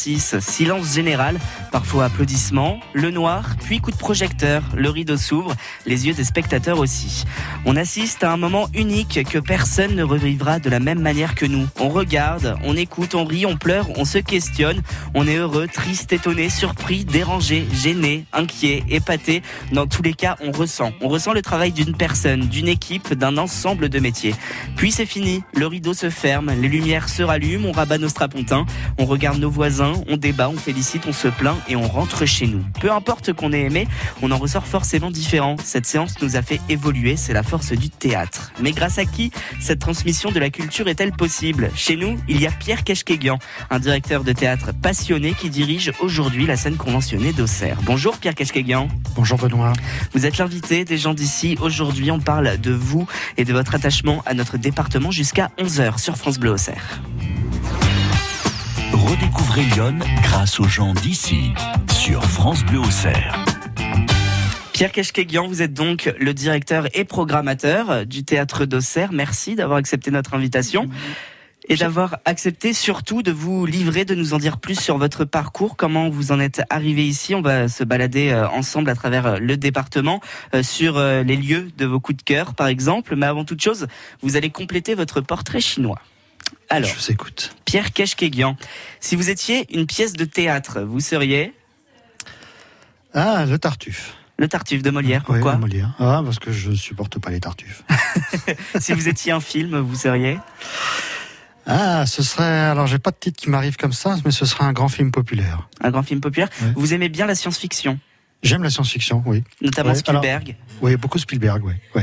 Silence général, parfois applaudissements, le noir, puis coup de projecteur, le rideau s'ouvre, les yeux des spectateurs aussi. On assiste à un moment unique que personne ne revivra de la même manière que nous. On regarde, on écoute, on rit, on pleure, on se questionne, on est heureux, triste, étonné, surpris, dérangé, gêné, inquiet, épaté. Dans tous les cas, on ressent. On ressent le travail d'une personne, d'une équipe, d'un ensemble de métiers. Puis c'est fini, le rideau se ferme, les lumières se rallument, on rabat nos strapontins, on regarde nos voisins, on débat, on félicite, on se plaint et on rentre chez nous. Peu importe qu'on ait aimé, on en ressort forcément différent. Cette séance nous a fait évoluer, c'est la force du théâtre. Mais grâce à qui cette transmission de la culture est-elle possible? Chez nous, il y a Pierre Keshkeguian, un directeur de théâtre passionné qui dirige aujourd'hui la scène conventionnée d'Auxerre. Bonjour Pierre Keshkeguian. Bonjour Benoît. Vous êtes l'invité des gens d'ici. Aujourd'hui, on parle de vous et de votre attachement à notre département jusqu'à 11h sur France Bleu Auxerre. Redécouvrez Lyon grâce aux gens d'ici sur France Bleu Auxerre. Pierre Keshkeguian, vous êtes donc le directeur et programmateur du théâtre d'Auxerre. Merci d'avoir accepté notre invitation et d'avoir accepté surtout de vous livrer, de nous en dire plus sur votre parcours, comment vous en êtes arrivé ici? On va se balader euh, ensemble à travers euh, le département euh, sur les lieux de vos coups de cœur, par exemple. Mais avant toute chose, vous allez compléter votre portrait chinois. Alors, je vous écoute. Pierre Keshkeguian, si vous étiez une pièce de théâtre, vous seriez Ah, le Tartuffe. Le Tartuffe de Molière, pourquoi oui, Molière. Ah, parce que je supporte pas les Tartuffes. si vous étiez un film, vous seriez ah, ce serait. Alors, j'ai pas de titre qui m'arrive comme ça, mais ce serait un grand film populaire. Un grand film populaire. Vous aimez bien la science-fiction J'aime la science-fiction, oui. Notamment Spielberg. oui, beaucoup Spielberg, oui. oui.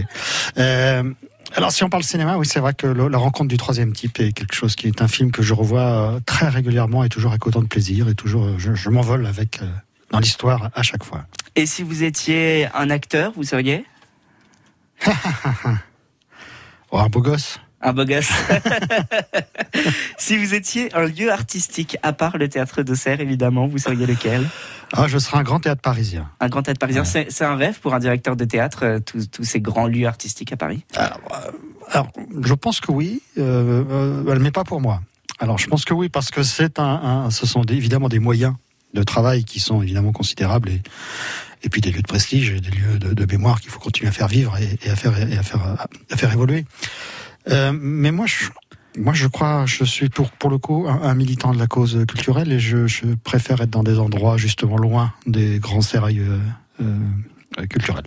Euh, alors, si on parle cinéma, oui, c'est vrai que la rencontre du troisième type est quelque chose qui est un film que je revois euh, très régulièrement et toujours avec autant de plaisir et toujours, euh, je, m'envole avec dans l'histoire à chaque fois. Et si vous étiez un acteur, vous seriez? Oh, Un beau gosse. Un beau gosse. si vous étiez un lieu artistique, à part le théâtre d'Auxerre, évidemment, vous seriez lequel? Ah, Je serais un grand théâtre parisien. Un grand théâtre parisien. C'est un rêve pour un directeur de théâtre, euh, tous, ces grands lieux artistiques à Paris? Alors, euh, je pense que oui, euh, mais pas pour moi. Alors, je pense que oui, parce que c'est un, ce sont évidemment des moyens de travail qui sont évidemment considérables et, et puis des lieux de prestige et des lieux de, mémoire qu'il faut continuer à faire vivre et, à, faire, et à, faire, à faire évoluer. Euh, mais moi, je, moi, je crois, je suis pour, le coup un, militant de la cause culturelle et je, je, préfère être dans des endroits justement loin des grands euh, euh, culturel.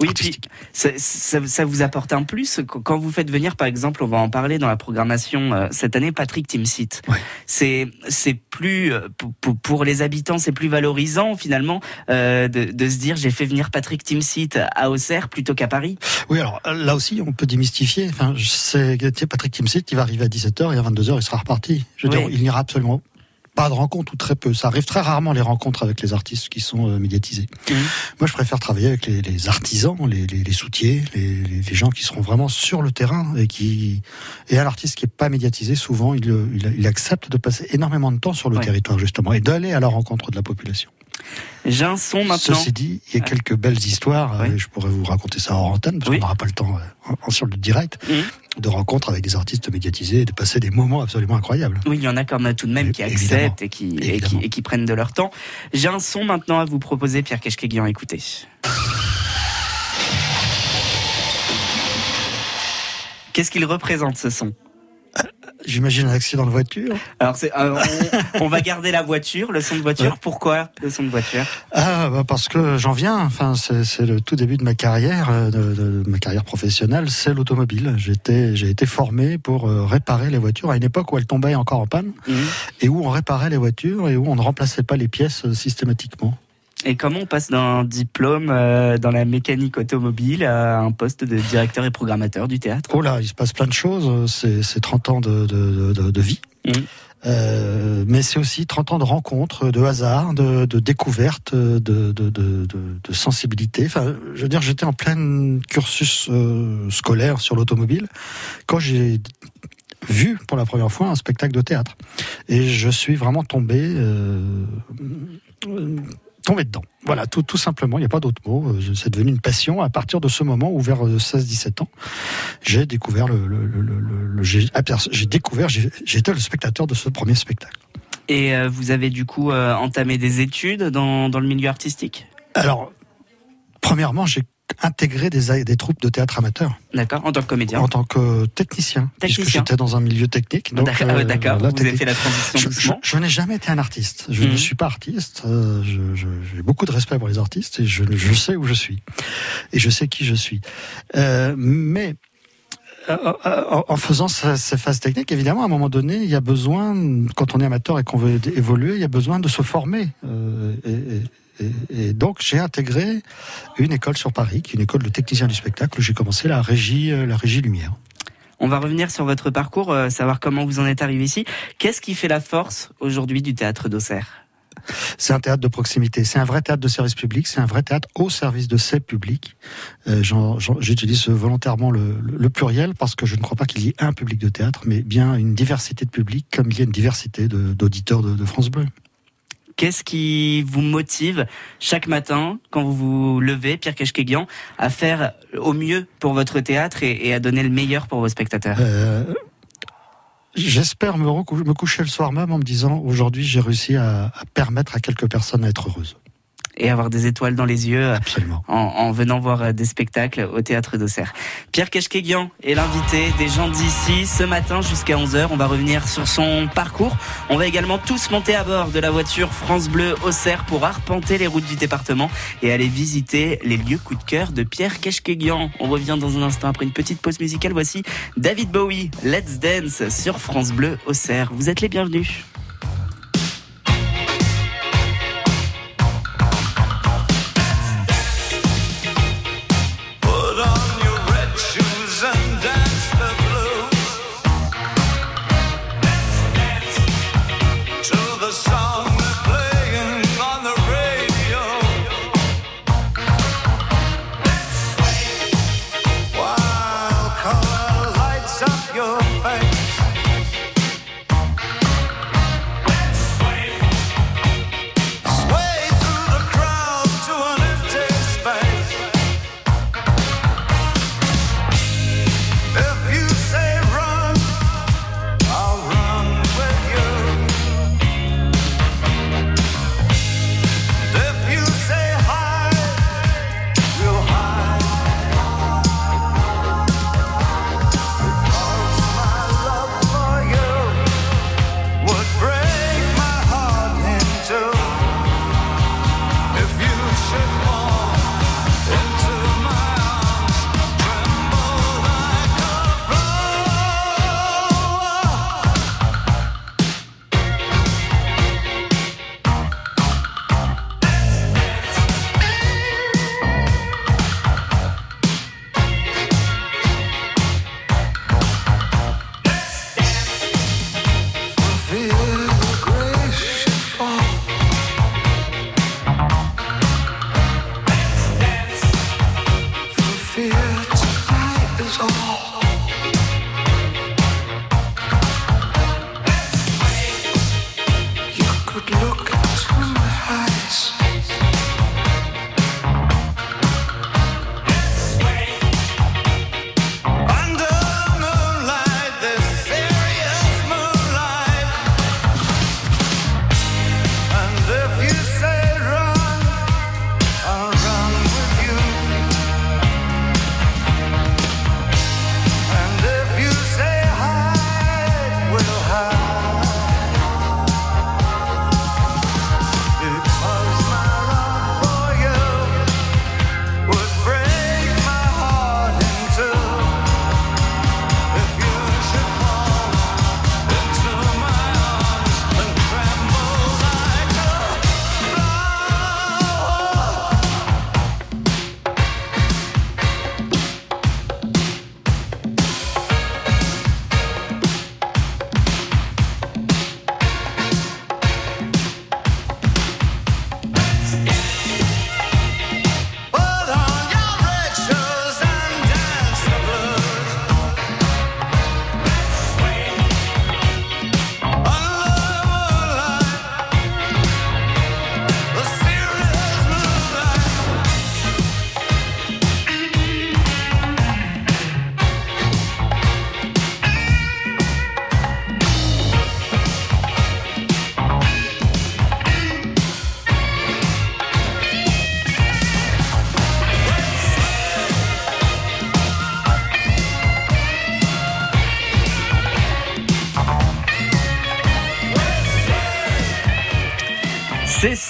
Oui, puis ça, ça, vous apporte un plus quand vous faites venir, par exemple, on va en parler dans la programmation euh, cette année, Patrick Timsit. C'est c'est plus euh, pour, pour, les habitants, c'est plus valorisant finalement de, de, se dire j'ai fait venir Patrick Timsit à Auxerre plutôt qu'à Paris. Oui, alors là aussi on peut démystifier. Enfin, c'est Patrick Timsit, il va arriver à 17h et à 22h il sera reparti. Je veux dire, il n'ira absolument pas de rencontres ou très peu. Ça arrive très rarement les rencontres avec les artistes qui sont euh, médiatisés. Mmh. Moi, je préfère travailler avec les, les artisans, les, les, les soutiers, les, les, gens qui seront vraiment sur le terrain et qui et un artiste qui est pas médiatisé. Souvent, il, il, il accepte de passer énormément de temps sur le territoire justement et d'aller à la rencontre de la population. J'ai un son maintenant. Ceci dit, il y a quelques belles histoires. Euh, je pourrais vous raconter ça en antenne parce qu'on n'aura pas le temps euh, sur le direct. Mmh. De rencontres avec des artistes médiatisés et de passer des moments absolument incroyables. Oui, il y en a comme tout de même qui acceptent et qui, et qui, prennent de leur temps. J'ai un son maintenant à vous proposer, Pierre Keshkeguian, écoutez. Qu'est-ce qu'il représente ce son? J'imagine un accident de voiture. Alors c'est, euh, on, va garder la voiture, le son de voiture. Pourquoi le son de voiture? Ah bah parce que j'en viens. Enfin c'est, le tout début de ma carrière, euh, de, ma carrière professionnelle, c'est l'automobile. J'étais j'ai été formé pour euh, réparer les voitures à une époque où elles tombaient encore en panne mmh. et où on réparait les voitures et où on ne remplaçait pas les pièces systématiquement. Et comment on passe d'un diplôme euh, dans la mécanique automobile à un poste de directeur et programmateur du théâtre? Oh là, il se passe plein de choses. C'est 30 ans de, de, de, de vie. Mmh. Euh, mais c'est aussi 30 ans de rencontres, de hasard, de, de découvertes, de, de, de, de, sensibilité. Enfin, je veux dire, j'étais en plein cursus euh, scolaire sur l'automobile quand j'ai vu pour la première fois un spectacle de théâtre. Et je suis vraiment tombé euh, tomber dedans. Voilà, tout, tout simplement, il n'y a pas d'autre mot. Euh, c'est devenu une passion à partir de ce moment où, vers 16-17 euh, ans, j'ai découvert le, le, le, le j'ai découvert, j'étais le spectateur de ce premier spectacle. Et euh, vous avez du coup euh, entamé des études dans, dans le milieu artistique? Alors, premièrement, j'ai intégré des, des troupes de théâtre amateur. D'accord, en tant que comédien En tant que technicien. Technicien. Puisque j'étais dans un milieu technique. D'accord, euh, vous avez fait la transition Je, je- doucement. je n'ai jamais été un artiste. Je Mhm. ne suis pas artiste. euh, J'ai beaucoup de respect pour les artistes et je, je sais où je suis. Et je sais qui je suis. Euh, mais euh, euh, en faisant ce- ces phases techniques, évidemment, à un moment donné, il y a besoin, quand on est amateur et qu'on veut évoluer, il y a besoin de se former. Euh, et, et- donc, j'ai intégré une école sur Paris, qui est une école de technicien du spectacle, où j'ai commencé la régie, euh, la régie lumière. On va revenir sur votre parcours, euh, savoir comment vous en êtes arrivé ici. Qu'est-ce qui fait la force aujourd'hui du théâtre d'Auxerre? C'est un théâtre de proximité. C'est un vrai théâtre de service public. C'est un vrai théâtre au service de ses publics. Euh, J'utilise volontairement le, le- le pluriel parce que je ne crois pas qu'il y ait un public de théâtre, mais bien une diversité de publics, comme il y a une diversité de- d'auditeurs de, de France Bleu. Qu'est-ce qui vous motive chaque matin, quand vous vous levez, Pierre Keshkeguian, à faire au mieux pour votre théâtre et, à donner le meilleur pour vos spectateurs? Euh, J'espère me, me coucher le soir même en me disant aujourd'hui j'ai réussi à, permettre à quelques personnes à être heureuses. Et avoir des étoiles dans les yeux en, en venant voir euh, des spectacles au théâtre d'Auxerre. Pierre Keshkeguian est l'invité des gens d'ici ce matin jusqu'à 11h. On va revenir sur son parcours. On va également tous monter à bord de la voiture France Bleu Auxerre pour arpenter les routes du département et aller visiter les lieux coup de cœur de Pierre Keshkeguian. On revient dans un instant après une petite pause musicale. Voici David Bowie, Let's Dance sur France Bleu Auxerre. Vous êtes les bienvenus.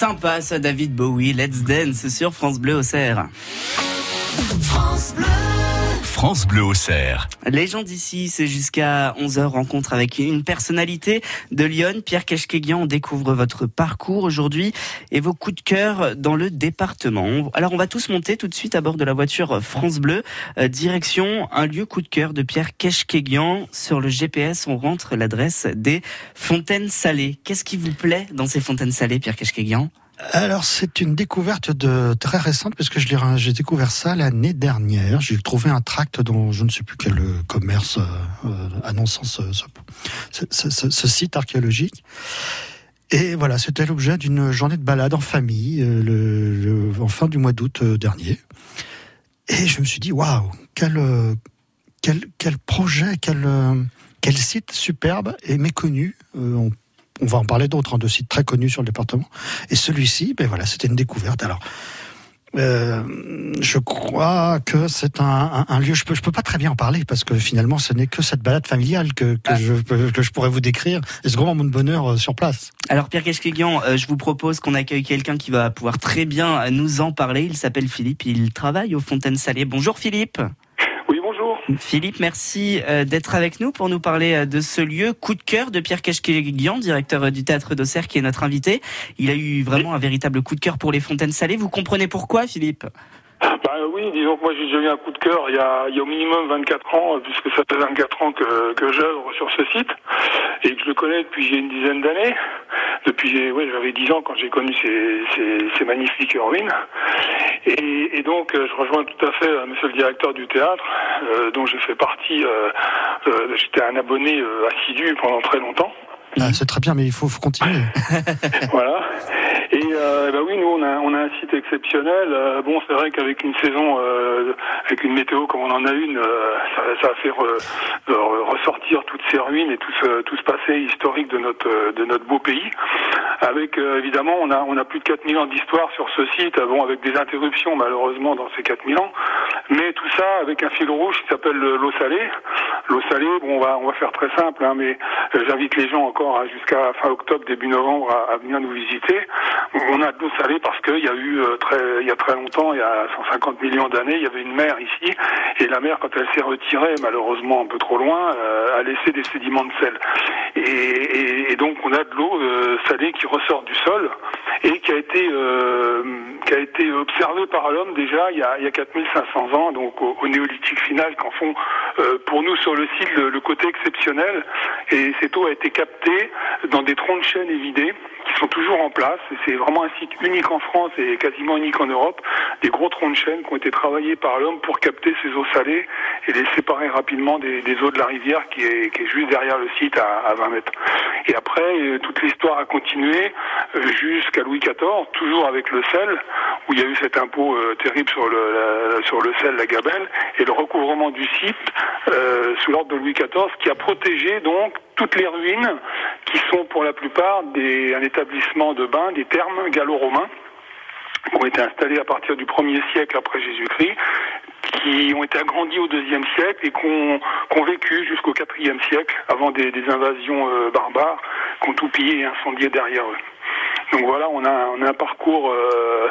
Sympa ça, David Bowie. Let's Dance sur France Bleu au cerf. France Bleu au cerf. Les gens d'ici, c'est jusqu'à 11h rencontre avec une personnalité de Lyon, Pierre Keshkeguian. On découvre votre parcours aujourd'hui et vos coups de cœur dans le département. Alors on va tous monter tout de suite à bord de la voiture France Bleu, euh, direction un lieu coup de cœur de Pierre Keshkeguian. Sur le GPS, on rentre l'adresse des Fontaines Salées. Qu'est-ce qui vous plaît dans ces Fontaines Salées, Pierre Keshkeguian Alors c'est une découverte de très récente parce que je j'ai découvert ça l'année dernière. J'ai trouvé un tract dans je ne sais plus quel euh, commerce euh, euh, annonçant ce, site archéologique. Et voilà, c'était l'objet d'une journée de balade en famille euh, en fin du mois d'août dernier. Et je me suis dit waouh, quel, quel quel projet, quel quel site superbe et méconnu. On on va en parler d'autres, hein, de sites très connus sur le département. Et celui-ci, ben voilà, c'était une découverte. Alors, euh, je crois que c'est un, un- un lieu. Je peux, je peux pas très bien en parler parce que finalement, ce n'est que cette balade familiale que, que, Ah. je, que je pourrais vous décrire. Et c'est vraiment mon bonheur euh, sur place. Alors Pierre Keshkeguian, euh, je vous propose qu'on accueille quelqu'un qui va pouvoir très bien nous en parler. Il s'appelle Philippe, il travaille aux Fontaines Salées. Bonjour Philippe. Philippe, merci euh, d'être avec nous pour nous parler euh, de ce lieu coup de cœur de Pierre Keshkeguian, directeur euh, du théâtre d'Auxerre qui est notre invité. Il a eu vraiment un véritable coup de cœur pour les Fontaines Salées. Vous comprenez pourquoi Philippe? Bah oui, disons que moi j'ai eu un coup de cœur il y a, il y a au minimum 24 ans, puisque ça fait 24 ans que, que j'œuvre sur ce site, et que je le connais depuis j'ai une dizaine d'années. Depuis, ouais, j'avais 10 ans quand j'ai connu ces, ces, ces magnifiques ruines. Et, et donc, euh, je rejoins tout à fait euh, monsieur le directeur du théâtre, euh, dont j'ai fait partie, euh, euh, j'étais un abonné assidu pendant très longtemps. Ah, c'est très bien, mais il faut, faut continuer. Voilà. Euh, bah oui, nous on a un site exceptionnel. Euh, bon, c'est vrai qu'avec une saison, euh, avec une météo comme on en a une, ça, ça a fait re- re- ressortir toutes ces ruines et tout ce tout ce passé historique de notre de notre beau pays. Avec évidemment, on a on a plus de 4000 ans d'histoire sur ce site. euh, Bon, avec des interruptions malheureusement dans ces 4000 ans, mais tout ça avec un fil rouge qui s'appelle le- l'eau salée. L'eau salée, bon, on va on va faire très simple, hein, mais j'invite les gens encore hein, jusqu'à fin octobre, début novembre à, venir nous visiter. A de l'eau salée parce qu'il y a eu euh, très, il y a très longtemps, il y a 150 millions d'années, il y avait une mer ici, et la mer, quand elle s'est retirée, malheureusement un peu trop loin, euh, a laissé des sédiments de sel. Et, et- et donc on a de l'eau euh, salée qui ressort du sol et qui a été euh, qui a été observée par l'homme déjà il y a, il y a 4500 ans, donc au, néolithique final, qu'en font euh, pour nous sur le site le, le côté exceptionnel. Et cette eau a été captée dans des troncs de chêne évidés qui sont toujours en place. C'est vraiment un site unique en France et quasiment unique en Europe. Des gros troncs de chêne qui ont été travaillés par l'homme pour capter ces eaux salées et les séparer rapidement des, eaux de la rivière qui est, juste derrière le site à, à 20 mètres. Et après, euh, toute l'histoire a continué euh, jusqu'à Louis XIV, toujours avec le sel, où il y a eu cet impôt euh, terrible sur le, sur le sel, la gabelle, et le recouvrement du site euh, sous l'ordre de Louis XIV, qui a protégé donc toutes les ruines qui sont pour la plupart des, un établissement de bains, des thermes gallo-romains, qui ont été installés à partir du 1er siècle après Jésus-Christ, qui ont été agrandis au deuxième siècle et qui ont, ont vécu jusqu'au quatrième siècle avant des, des invasions euh, barbares qui ont tout pillé et incendié derrière eux. Donc voilà, on a, on a un parcours euh,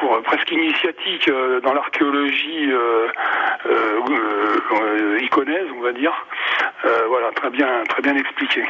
pour, presque initiatique euh, dans l'archéologie euh, iconaise, on va dire. Euh, voilà, très bien, très bien expliqué.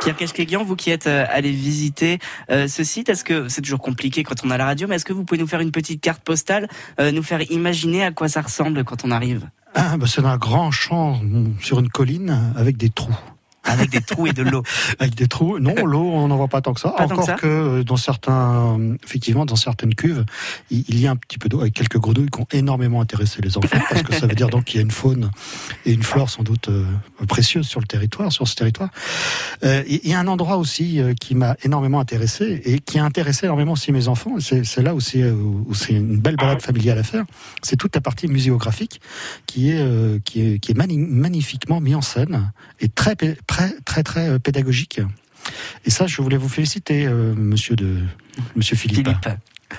Pierre Keshkeguian, vous qui êtes euh, allé visiter euh, ce site, est-ce que c'est toujours compliqué quand on a la radio, mais est-ce que vous pouvez nous faire une petite carte postale, euh, nous faire imaginer à quoi ça ressemble quand on arrive? Ah, bah, c'est un grand champ mm, sur une colline avec des trous. Avec des trous et de l'eau Avec des trous. Non, l'eau, on n'en voit pas tant que ça. Pas tant que Encore ça que, dans certains, effectivement, dans certaines cuves, il, y a un petit peu d'eau avec quelques grenouilles qui ont énormément intéressé les enfants parce que ça veut dire donc qu'il y a une faune et une flore sans doute euh, précieuse sur le territoire, sur ce territoire. Euh, Il y a un endroit aussi euh, qui m'a énormément intéressé et qui a intéressé énormément aussi mes enfants. C'est là où c'est où c'est une belle balade familiale à faire. C'est toute la partie muséographique qui est qui est qui est mani- magnifiquement mis en scène et très pé- très très très euh, pédagogique. Et ça, je voulais vous féliciter, euh, Monsieur de Monsieur Philippe. Philippe.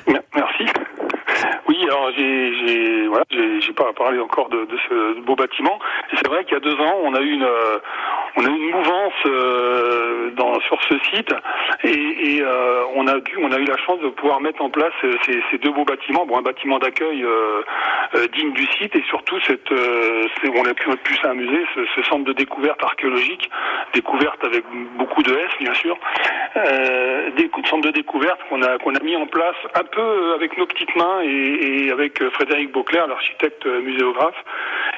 Me- Merci. Oui, alors j'ai voilà, j'ai pas parlé encore de, ce beau bâtiment. C'est vrai qu'il y a deux ans, on a eu une euh, on a une mouvance euh, sur ce site. Et, euh, on a on a eu la chance de pouvoir mettre en place ces, deux beaux bâtiments, bon un bâtiment d'accueil digne du site. Et surtout cette, on a pu, s'amuser, ce, ce centre de découverte archéologique, découverte avec beaucoup de S bien sûr, des centre de découverte qu'on a qu'on a mis en place un peu avec nos petites mains et, et avec euh, Frédéric Beauclerc, l'architecte euh, muséographe,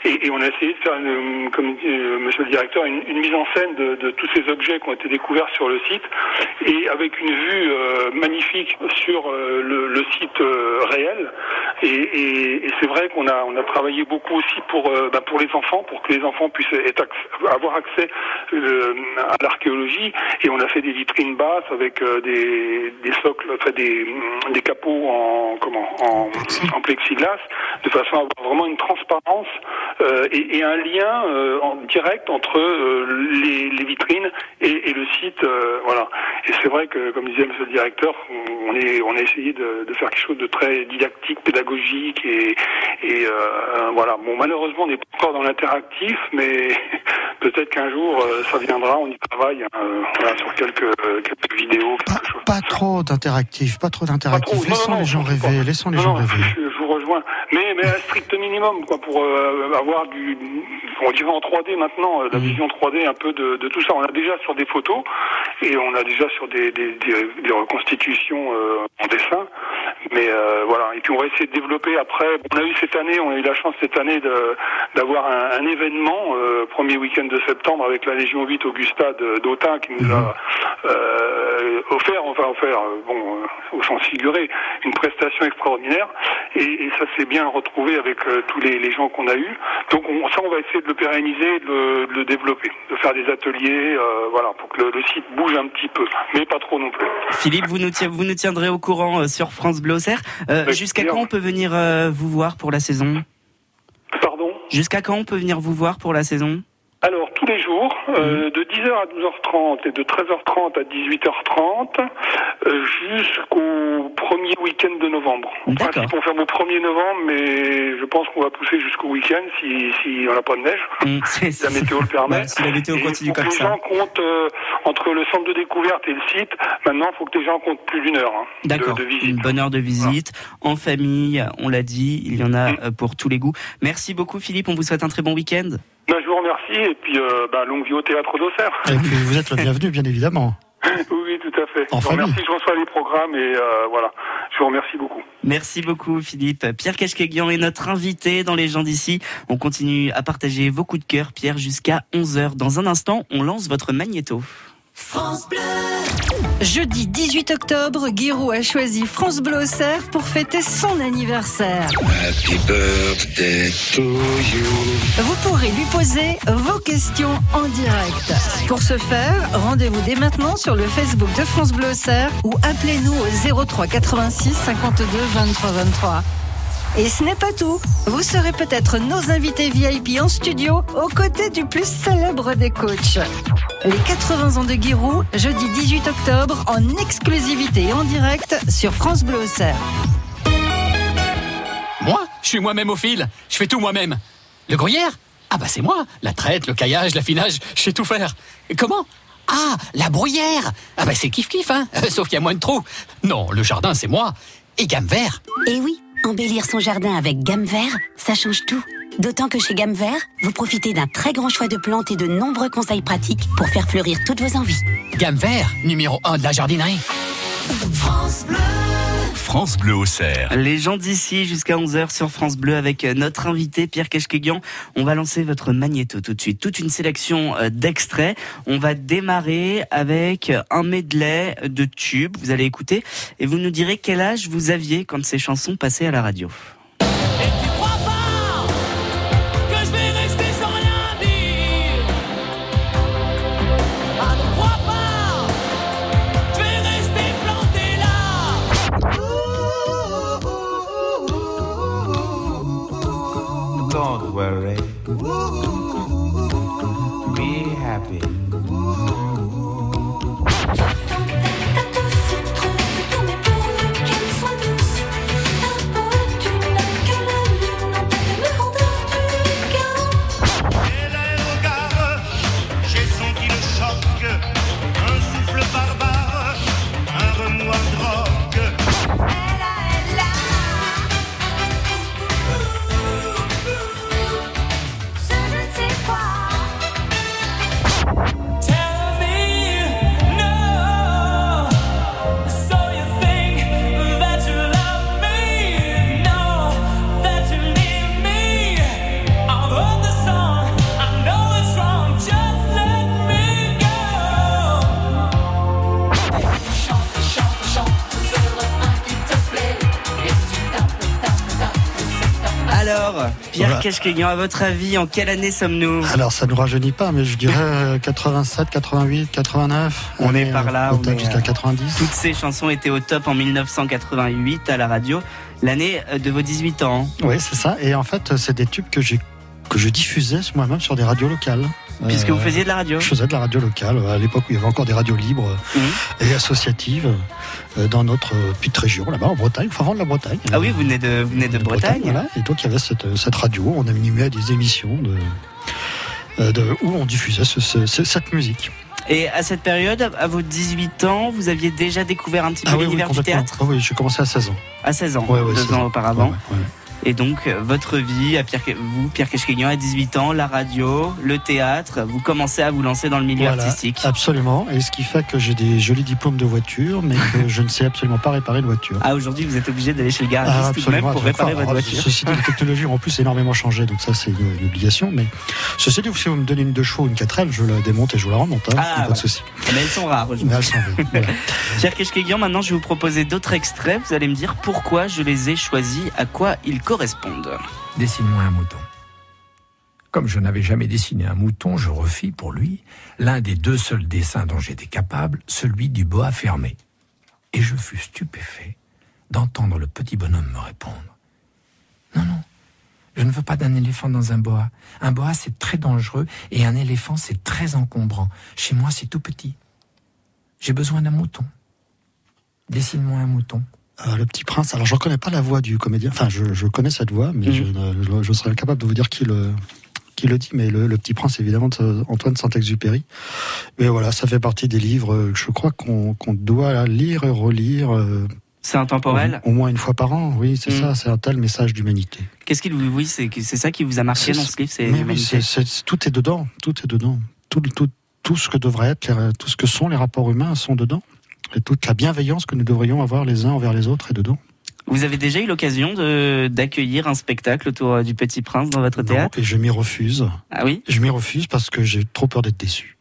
et, et on a essayé de faire, une, comme dit euh, Monsieur le Directeur, une, une mise en scène de, de tous ces objets qui ont été découverts sur le site, et avec une vue euh, magnifique sur euh, le, le site euh, réel. Et, et- et c'est vrai qu'on a on a travaillé beaucoup aussi pour euh, bah, pour les enfants, pour que les enfants puissent être avoir accès euh, à l'archéologie, et on a fait des vitrines basses avec euh, des, des socles, enfin des, des capots en comment en, en plexiglas, de façon à avoir vraiment une transparence euh, et, et un lien euh, en direct entre euh, les, les vitrines et, et le site. voilà. Et c'est vrai que, comme disait Monsieur le Directeur, on est on a essayé de, de faire quelque chose de très didactique, pédagogique et, et voilà. Bon, malheureusement, on n'est pas encore dans l'interactif, mais peut-être qu'un jour ça viendra. On y travaille voilà, sur quelques quelques vidéos, Pas, quelque chose. pas trop d'interactif, pas trop d'interactif. Laissons non, non, les gens rêver, laissons les Non, gens rêver. Je, je Mais, mais un strict minimum, quoi, pour euh, avoir du, on dirait en 3D maintenant, euh, la Mhm. vision 3D un peu de, de tout ça. On a déjà sur des photos et on a déjà sur des, des, des, des reconstitutions euh, en dessin. Mais voilà. Et puis on va essayer de développer après. On a eu cette année, on a eu la chance cette année d'avoir un, un événement premier week-end de septembre avec la Légion 8 Augusta d'Autun qui nous a euh, offert, enfin offert, bon, au sens figuré, une prestation extraordinaire. Et, et ça s'est bien retrouvé avec euh, tous les, les gens qu'on a eus. Donc on, ça, on va essayer de le pérenniser, de le, de le développer, de faire des ateliers, euh, voilà, pour que le, le site bouge un petit peu, mais pas trop non plus. Philippe, vous nous, vous nous tiendrez au courant euh, sur France Bleu Jusqu'à quand on peut venir vous voir pour la saison? Pardon? Jusqu'à quand on peut venir vous voir pour la saison? Les jours, Mhm. euh, de 10h à 12h30 et de 13h30 à 18h30, euh, jusqu'au premier week-end de novembre. En D'accord. principe, on ferme au 1er novembre, mais je pense qu'on va pousser jusqu'au week-end si, si on n'a pas de neige. C'est- Si la météo le permet. Ouais, si la météo continue comme les ça. gens comptent euh, entre le centre de découverte et le site. Maintenant, il faut que les gens comptent plus d'une heure hein, D'accord, de visite. une bonne heure de visite, en famille, on l'a dit, il y en a Mm. pour tous les goûts. Merci beaucoup Philippe, on vous souhaite un très bon week-end. Ben, je vous remercie et puis euh, ben, longue vie au théâtre d'Auxerre. Et puis vous êtes le bienvenu, bien évidemment. oui, tout à fait. En je remercie, je reçois les programmes et euh, voilà. Je vous remercie beaucoup. Merci beaucoup Philippe. Pierre Keshkeguian est notre invité dans Les gens d'ici. On continue à partager vos coups de cœur, Pierre, jusqu'à 11h. Dans un instant, on lance votre magnéto. Jeudi 18 octobre, Giroud a choisi France Bleu Auxerre pour fêter son anniversaire. Happy birthday to you. Vous pourrez lui poser vos questions en direct. Pour ce faire, rendez-vous dès maintenant sur le Facebook de France Bleu Auxerre ou appelez-nous au 03 86 52 23 23. Et ce n'est pas tout. Vous serez peut-être nos invités VIP en studio aux côtés du plus célèbre des coachs. Les 80 ans de Giroud, jeudi 18 octobre, en exclusivité et en direct sur France Bleu Auxerre. Moi, je suis moi-même au fil. Je fais tout moi-même. Le gruyère? Ah bah c'est moi. La traite, le caillage, l'affinage, je sais tout faire. Et comment? Ah, la bruyère? Ah bah c'est kiff-kiff, hein Sauf qu'il y a moins de trous. Non, le jardin, c'est moi. Et gamme vert Et oui, embellir son jardin avec gamme vert, ça change tout. D'autant que chez Gamme Vert, vous profitez d'un très grand choix de plantes et de nombreux conseils pratiques pour faire fleurir toutes vos envies. Gamme vert, numéro 1 de la jardinerie. France Bleu Auxerre. Les gens d'ici jusqu'à 11h sur France Bleu avec euh, notre invité Pierre Keshkeguian. On va lancer votre magnéto tout de suite. Toute une sélection euh, d'extraits. On va démarrer avec un medley de tubes. Vous allez écouter et vous nous direz quel âge vous aviez quand ces chansons passaient à la radio. Worry. Pierre Voilà. À votre avis, en quelle année sommes-nous Alors ça ne nous rajeunit pas, mais je dirais euh, 87, 88, 89. On est par euh, là, est, jusqu'à euh, 90. Toutes ces chansons étaient au top en 1988 à la radio, l'année euh, de vos 18 ans. Oui, c'est ça. Et en fait, c'est des tubes que j'ai que je diffusais moi-même sur des radios locales. Puisque Euh, vous faisiez de la radio. Je faisais de la radio locale à l'époque où il y avait encore des radios libres Mhm. et associatives euh, dans notre euh, petite région, là-bas en Bretagne, enfin de la Bretagne. Ah oui, vous venez de, vous venez de Bretagne. voilà. Et donc il y avait cette, cette radio, on animait des émissions de, de- où on diffusait ce- ce- ce- cette musique. Et à cette période, à vos 18 ans, vous aviez déjà découvert un petit peu Ah oui, oui, l'univers du théâtre Ah oui, j'ai commencé à 16 ans. à 16 ans, Ouais, ouais, deux 16 ans ans. auparavant. Ouais. Et donc, euh, votre vie, à Pierre, vous, Pierre Keshkeguian, à 18 ans, la radio, le théâtre, vous commencez à vous lancer dans le milieu Voilà, artistique. Absolument. Et ce qui fait que j'ai des jolis diplômes de voiture, mais que je ne sais absolument pas réparer une voiture. Ah, aujourd'hui, vous êtes obligé d'aller chez le garagiste Ah, tout de même pour réparer votre alors, voiture. Ceci dit, les technologies ont en plus énormément changé, donc ça c'est une, une obligation. Mais ceci dit, si vous me donnez une deux chevaux ou une 4L, je la démonte et je vous la remonte. Hein, Ah, pas voilà. de souci. Mais elles sont rares aujourd'hui. Mais elles sont voilà. Pierre Keshkeguian, maintenant, je vais vous proposer d'autres extraits. Vous allez me dire pourquoi je les ai choisis, à quoi ils Dessine-moi un mouton. Comme je n'avais jamais dessiné un mouton, je refis pour lui l'un des deux seuls dessins dont j'étais capable, celui du boa fermé. Et je fus stupéfait d'entendre le petit bonhomme me répondre. Non, non, je ne veux pas d'un éléphant dans un boa. Un boa, c'est très dangereux et un éléphant, c'est très encombrant. Chez moi, c'est tout petit. J'ai besoin d'un mouton. Dessine-moi un mouton. Euh, le petit prince. Alors, je ne reconnais pas la voix du comédien. Enfin, je, je connais cette voix, mais Mhm. je, serais incapable de vous dire qui le, qui le dit. Mais le, le petit prince, évidemment, de Antoine Saint-Exupéry. Mais voilà, ça fait partie des livres, euh, je crois qu'on doit lire et relire. euh, C'est intemporel. Au, au moins une fois par an, oui, c'est Mhm. ça, c'est un tel message d'humanité. Qu'est-ce qu'il vous, oui, c'est ça qui vous a marqué dans ce livre, c'est oui, l'humanité. tout est dedans, tout est dedans. Tout, tout, tout ce que devrait être, tout ce que sont les rapports humains sont dedans. Et toute la bienveillance que nous devrions avoir les uns envers les autres est dedans. Vous avez déjà eu l'occasion d'accueillir un spectacle autour euh, du Petit Prince dans votre Non, théâtre? et je m'y refuse. Ah oui, Je m'y refuse parce que j'ai trop peur d'être déçu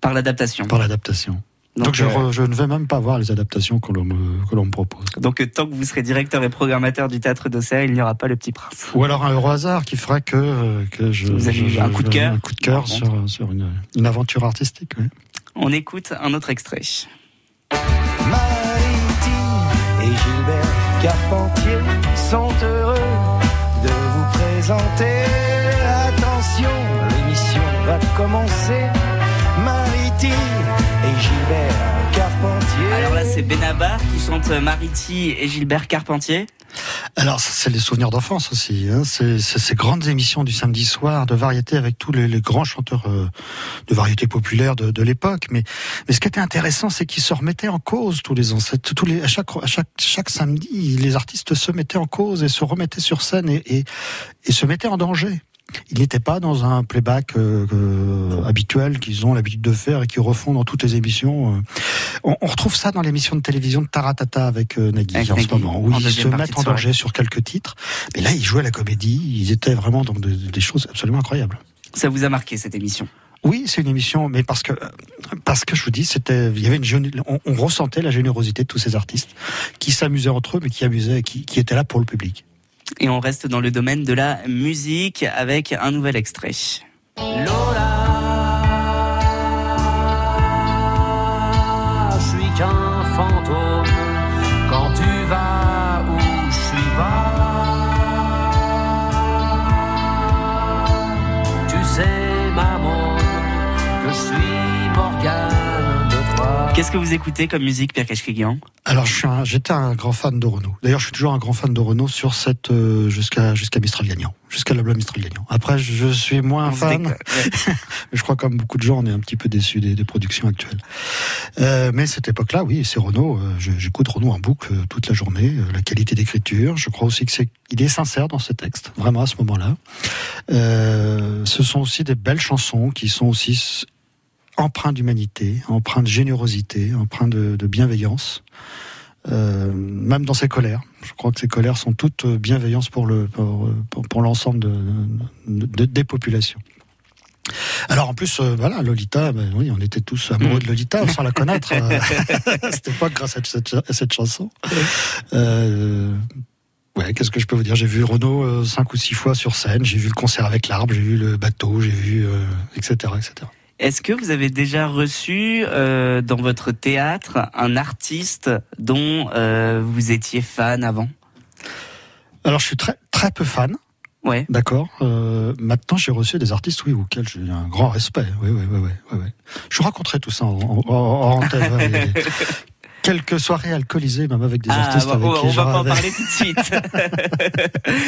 par l'adaptation. par l'adaptation. Donc, Donc, je, euh, je ne vais même pas voir les adaptations que l'on me, propose. Donc euh, tant que vous serez directeur et programmateur du théâtre d'Auxerre, il n'y aura pas le Petit Prince. Ou alors un heureux hasard qui fera que, que je, Vous avez je- un coup de cœur un coup de cœur sur une, une aventure artistique. oui. On écoute un autre extrait. Maritime et Gilbert Carpentier sont heureux de vous présenter. Attention, l'émission va commencer. Maritime et Gilbert Carpentier. Alors là, c'est Benabar qui chante Mariti et Gilbert Carpentier. Alors, c'est les souvenirs d'enfance aussi. Hein. C'est ces grandes émissions du samedi soir de variété avec tous les, les grands chanteurs euh, de variété populaire de, de l'époque. Mais, mais ce qui était intéressant, c'est qu'ils se remettaient en cause tous les Tous les, à, chaque, à chaque, chaque samedi, les artistes se mettaient en cause et se remettaient sur scène et, et, et se mettaient en danger. Ils n'étaient pas dans un playback euh, euh, habituel qu'ils ont l'habitude de faire et qu'ils refont dans toutes les émissions. euh. On, on retrouve ça dans l'émission de télévision de Taratata avec Nagui Avec en Nagui, ce moment, où ils se mettent en danger sur quelques titres. Mais là, ils jouaient la comédie, ils étaient vraiment dans de- des choses absolument incroyables. Ça vous a marqué cette émission? Oui, c'est une émission, mais parce que parce que je vous dis, c'était il y avait une on, on ressentait la générosité de tous ces artistes qui s'amusaient entre eux, mais qui amusaient, qui, qui étaient là pour le public. Et on reste dans le domaine de la musique avec un nouvel extrait. je Qu'est-ce que vous écoutez comme musique, Pierre Keshkeguian Alors, un- j'étais un grand fan de Renault. D'ailleurs, je suis toujours un grand fan de Renault sur cette euh, jusqu'à jusqu'à Mistral gagnant, jusqu'à l'album Mistral gagnant. Après, je suis moins On fan. déco- ouais. Mais je crois comme beaucoup de gens, on est un petit peu déçus des, des productions actuelles. Euh, mais cette époque-là, oui, c'est Renault. euh, J'écoute Renault en boucle toute la journée. la qualité d'écriture, je crois aussi que c'est, il est sincère dans ses textes, vraiment à ce moment-là. Euh, ce sont aussi des belles chansons qui sont aussi empreintes d'humanité, empreintes de générosité, empreintes de, de bienveillance. Euh, même dans ses colères, je crois que ces colères sont toutes bienveillance pour le pour, pour, pour l'ensemble de, de- des populations. Alors en plus, euh, voilà, Lolita, ben oui, on était tous amoureux de Lolita sans la connaître euh, à cette époque grâce à cette, à cette chanson. Euh, Ouais, qu'est-ce que je peux vous dire? J'ai vu Renault euh, cinq ou six fois sur scène, j'ai vu le concert avec l'arbre, j'ai vu le bateau, j'ai vu, euh, etc., etc. Est-ce que vous avez déjà reçu euh, dans votre théâtre un artiste dont euh, vous étiez fan avant? Alors, je suis très, très peu fan. Ouais. D'accord. Euh, maintenant, j'ai reçu des artistes, oui, auxquels j'ai un grand respect. Oui, oui, oui, oui, oui. Je vous raconterai tout ça en, en, en- en Quelques soirées alcoolisées, même avec des Ah, artistes bah, avec on, qui on va pas en parler tout de suite.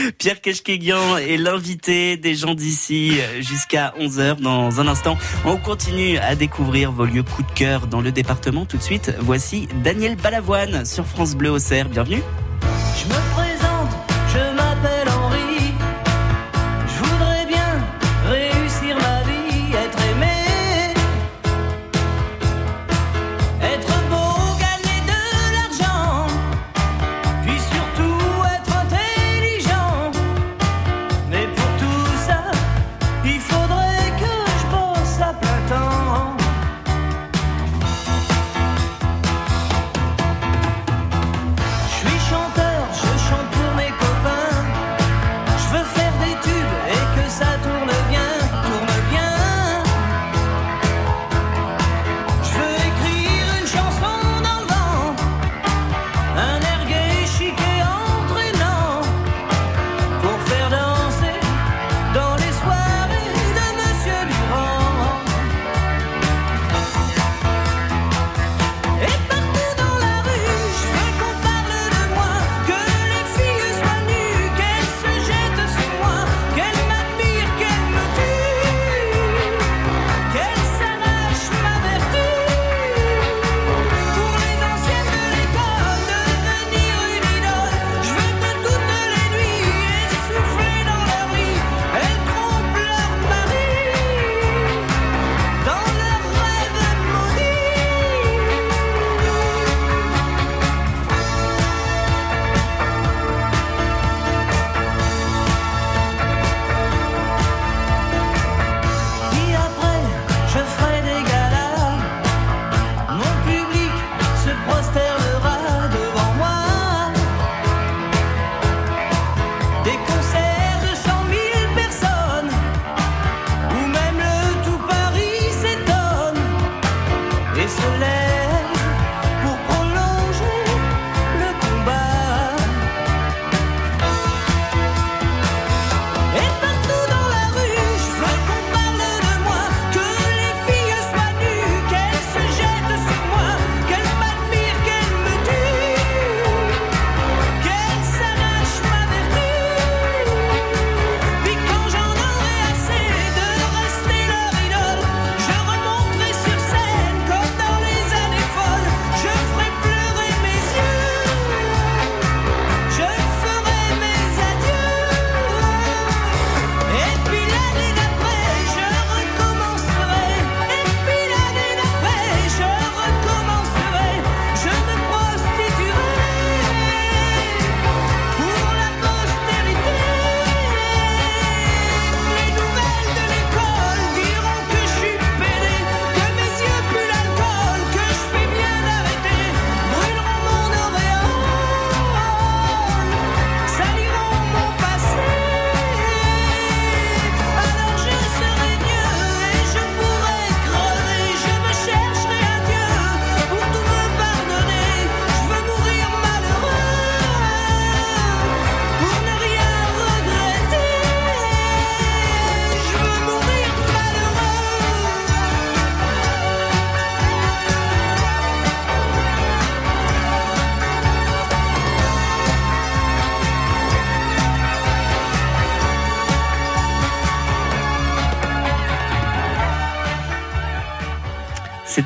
Pierre Keshkeguian est l'invité des gens d'ici jusqu'à 11h dans un instant. On continue à découvrir vos lieux coup de cœur dans le département. Tout de suite, voici Daniel Balavoine sur France Bleu Auxerre. Bienvenue. Je me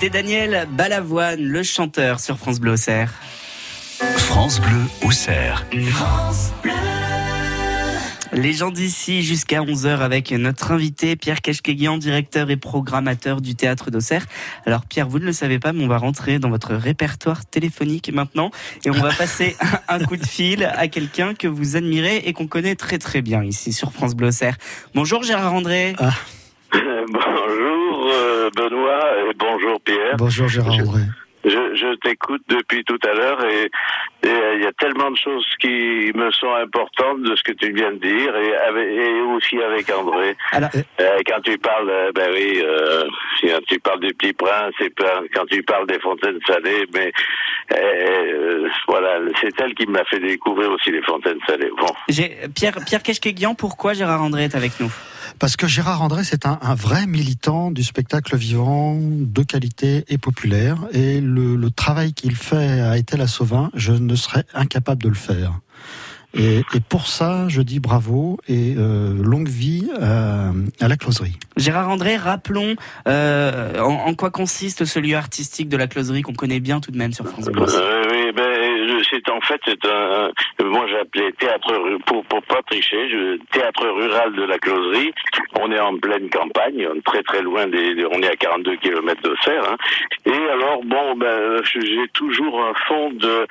C'était Daniel Balavoine, le chanteur sur France Bleu Auxerre. France Bleu Auxerre. Les gens d'ici jusqu'à 11h avec notre invité Pierre Keshkeguian, directeur et programmateur du théâtre d'Auxerre. Alors Pierre, vous ne le savez pas, mais on va rentrer dans votre répertoire téléphonique maintenant et on va passer un coup de fil à quelqu'un que vous admirez et qu'on connaît très très bien ici sur France Bleu Auxerre. Bonjour Gérard André. Bonjour euh, Benoît et bonjour Pierre. Bonjour Gérard André. Je, je t'écoute depuis tout à l'heure et euh, il y a tellement de choses qui me sont importantes de ce que tu viens de dire, et, avec- et aussi avec André. Euh, quand tu parles, euh, ben oui, euh, quand tu parles du Petit Prince, et quand tu parles des fontaines salées, mais euh, voilà, c'est elle qui m'a fait découvrir aussi les fontaines salées. Bon. Pierre, Pierre Keshkeguian, pourquoi Gérard André est avec nous? Parce que Gérard André, c'est un, un vrai militant du spectacle vivant de qualité et populaire. Et le, le travail qu'il fait à Étel-à-Sauvin, je ne serais incapable de le faire. Et, et pour ça, je dis bravo et euh, longue vie à, à la closerie. Gérard André, rappelons euh, en, en quoi consiste ce lieu artistique de la closerie qu'on connaît bien tout de même sur France Bleu. Euh, oui, ben, je- c'est en fait, c'est un, moi appelé théâtre, pour, pour pas tricher, théâtre rural de la closerie. On est en pleine campagne, très très loin des, on est à 42 km d'Auxerre, hein. Et alors, bon, ben, j'ai toujours un fond de,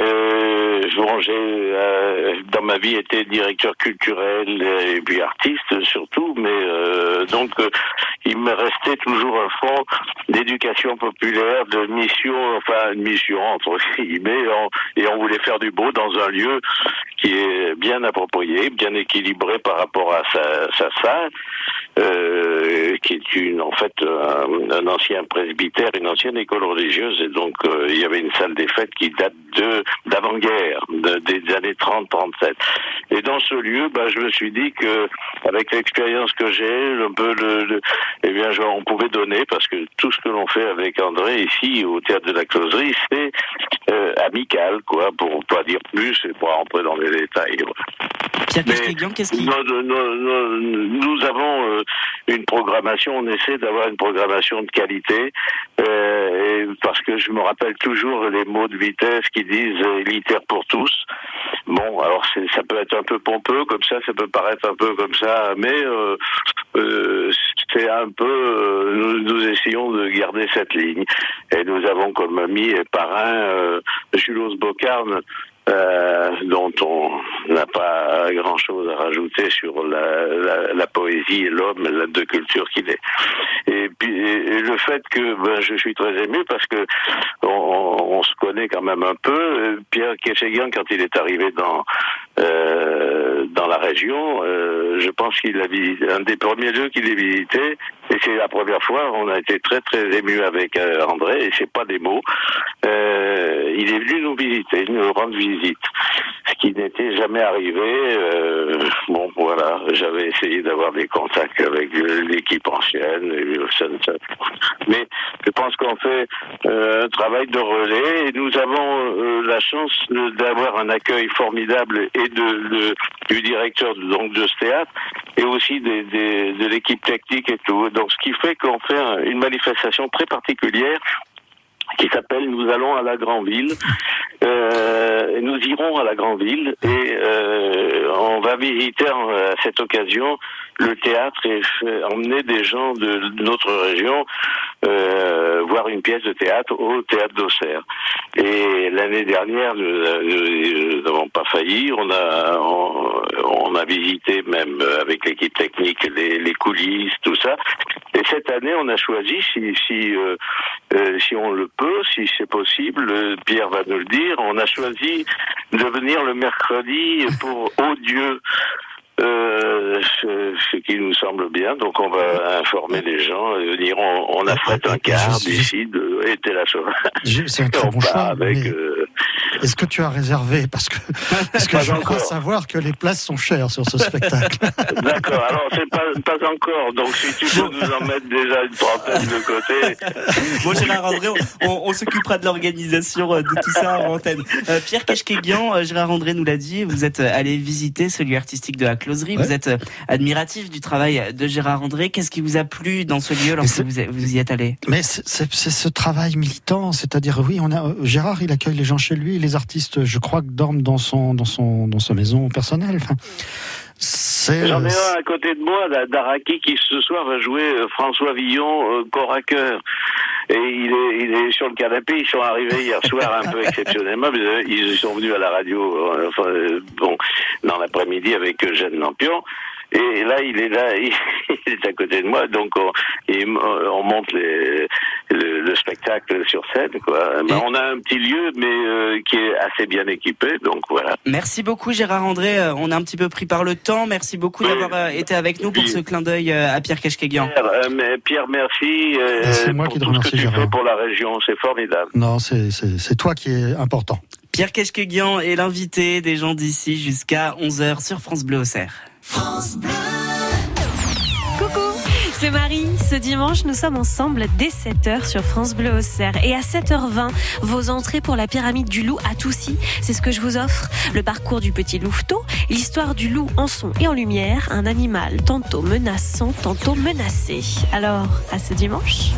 euh, bon, euh, dans ma vie été directeur culturel et puis artiste surtout, mais euh, donc euh, il me restait toujours un fond d'éducation populaire, de mission, enfin une mission entre guillemets, et on voulait faire du beau dans un lieu qui est bien approprié, bien équilibré par rapport à sa, sa salle, euh, qui est une en fait un, un ancien presbytère, une ancienne école religieuse, et donc euh, il y avait une salle des fêtes qui date de d'avant-guerre, de- des années 30-37. Et dans ce lieu, bah, je me suis dit que avec l'expérience que j'ai, un peu le, le- eh bien, genre, on pouvait donner parce que tout ce que l'on fait avec André ici au théâtre de la Closerie, c'est euh, amical, quoi, pour pas dire plus et pour rentrer dans les détails. Pierre qu'est-ce qui... nous, avons euh, une programmation, on essaie d'avoir une programmation de qualité, euh, parce que je me rappelle toujours les mots de vitesse qui disent euh, élitaire pour tous. Bon, alors ça peut être un peu pompeux comme ça, ça peut paraître un peu comme ça, mais euh, euh, c'est un peu, euh, nous, nous essayons de garder cette ligne. Et nous avons comme ami et parrain euh, Julos Bocarne, euh, dont on n'a pas grand-chose à rajouter sur la, la, la poésie et l'homme, la de culture qu'il est. Et puis et- le fait que ben, je suis très ému parce que on, on- se connaît quand même un peu. Euh, Pierre Kéchéguian, quand il est arrivé dans euh, dans la région, euh, je pense qu'il a visité un des premiers lieux qu'il a visité. Et c'est la première fois, on a été très très ému avec euh, André, et c'est pas des mots. Euh, il est venu nous visiter, nous rendre visite, ce qui n'était jamais arrivé. Bon, voilà, j'avais essayé d'avoir des contacts avec l'équipe ancienne, mais je pense qu'on fait un travail de relais, et nous avons la chance d'avoir un accueil formidable et du directeur de- ce théâtre, et aussi de l'équipe technique et tout. Donc, ce qui fait qu'on fait un- une manifestation très particulière qui s'appelle Nous allons à la Grand Ville. Euh, nous irons à la Grand Ville et euh, on va visiter à cette occasion le théâtre et emmener des gens de, notre région euh, voir une pièce de théâtre au théâtre d'Auxerre. Et l'année dernière, nous n'avons pas failli. On a on, a visité même avec l'équipe technique les, coulisses, tout ça. Et cette année, on a choisi, si si euh, euh, si on le peut, si c'est possible, Pierre va nous le dire, on a choisi de venir le mercredi pour Oh Dieu. Euh, ce, ce qui nous semble bien, donc on va informer les gens et venir, on, on affrète un quart d'ici de était la sauvage. C'est un Et très on bon choix. avec euh, Est-ce que tu as réservé? Parce que, parce que je crois savoir que les places sont chères sur ce spectacle. D'accord, alors c'est pas, pas encore, donc si tu peux nous en mettre déjà une trentaine de côté. Bon, Gérard André, on, on- on s'occupera de l'organisation euh, de tout ça en antenne. Euh, Pierre Keshkeguian, euh, Gérard André nous l'a dit, vous êtes allé visiter ce lieu artistique de la closerie. Vous êtes euh, admiratif du travail de Gérard André. Qu'est-ce qui vous a plu dans ce lieu lorsque vous, vous y êtes allé? Mais c'est ce travail militant, c'est-à-dire oui, on a euh, Gérard, il accueille les gens chez lui, les artistes, je crois, que dorment dans son dans son dans sa maison personnelle. Enfin, J'en ai un à côté de moi, d'Araki, qui ce soir va jouer euh, François Villon, euh, corps à cœur. Et il est, il est sur le canapé, ils sont arrivés hier soir un peu exceptionnellement, mais, euh, ils sont venus à la radio, euh, enfin, euh, bon, dans l'après-midi avec Eugène Lampion. Et là, il est là, il, est à côté de moi, donc on, monte les, le, le spectacle sur scène. Quoi. Ben, on a un petit lieu, mais euh, qui est assez bien équipé, donc voilà. Merci beaucoup Gérard André, Euh, on a un petit peu pris par le temps. Merci beaucoup d'avoir euh, été avec nous pour ce clin d'œil à Pierre Keshkeguian. Pierre, euh, mais Pierre, merci, euh, C'est moi pour qui te tout ce remercie, que tu Gérard. fais pour la région, c'est formidable. Non, c'est toi qui es important. Pierre Keshkeguian est l'invité des gens d'ici jusqu'à 11h sur France Bleu Auxerre. Coucou, c'est Marie. Ce dimanche, nous sommes ensemble dès 7h sur France Bleu Auxerre. Et à 7h20, vos entrées pour la pyramide du loup à Toussy. C'est ce que je vous offre. Le parcours du petit louveteau, l'histoire du loup en son et en lumière, un animal tantôt menaçant, tantôt menacé. Alors, à ce dimanche.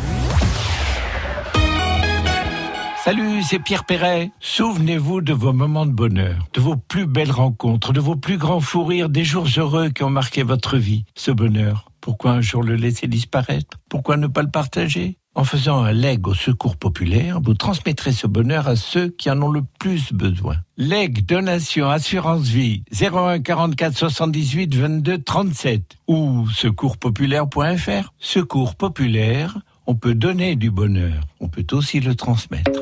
Salut, c'est Pierre Perret. Souvenez-vous de vos moments de bonheur, de vos plus belles rencontres, de vos plus grands fous rires, des jours heureux qui ont marqué votre vie. Ce bonheur, pourquoi un jour le laisser disparaître? Pourquoi ne pas le partager? En faisant un leg au secours populaire, vous transmettrez ce bonheur à ceux qui en ont le plus besoin. Leg, donation, assurance vie, 01 44 78 22 37 ou secourspopulaire.fr. Secours populaire, on peut donner du bonheur, on peut aussi le transmettre.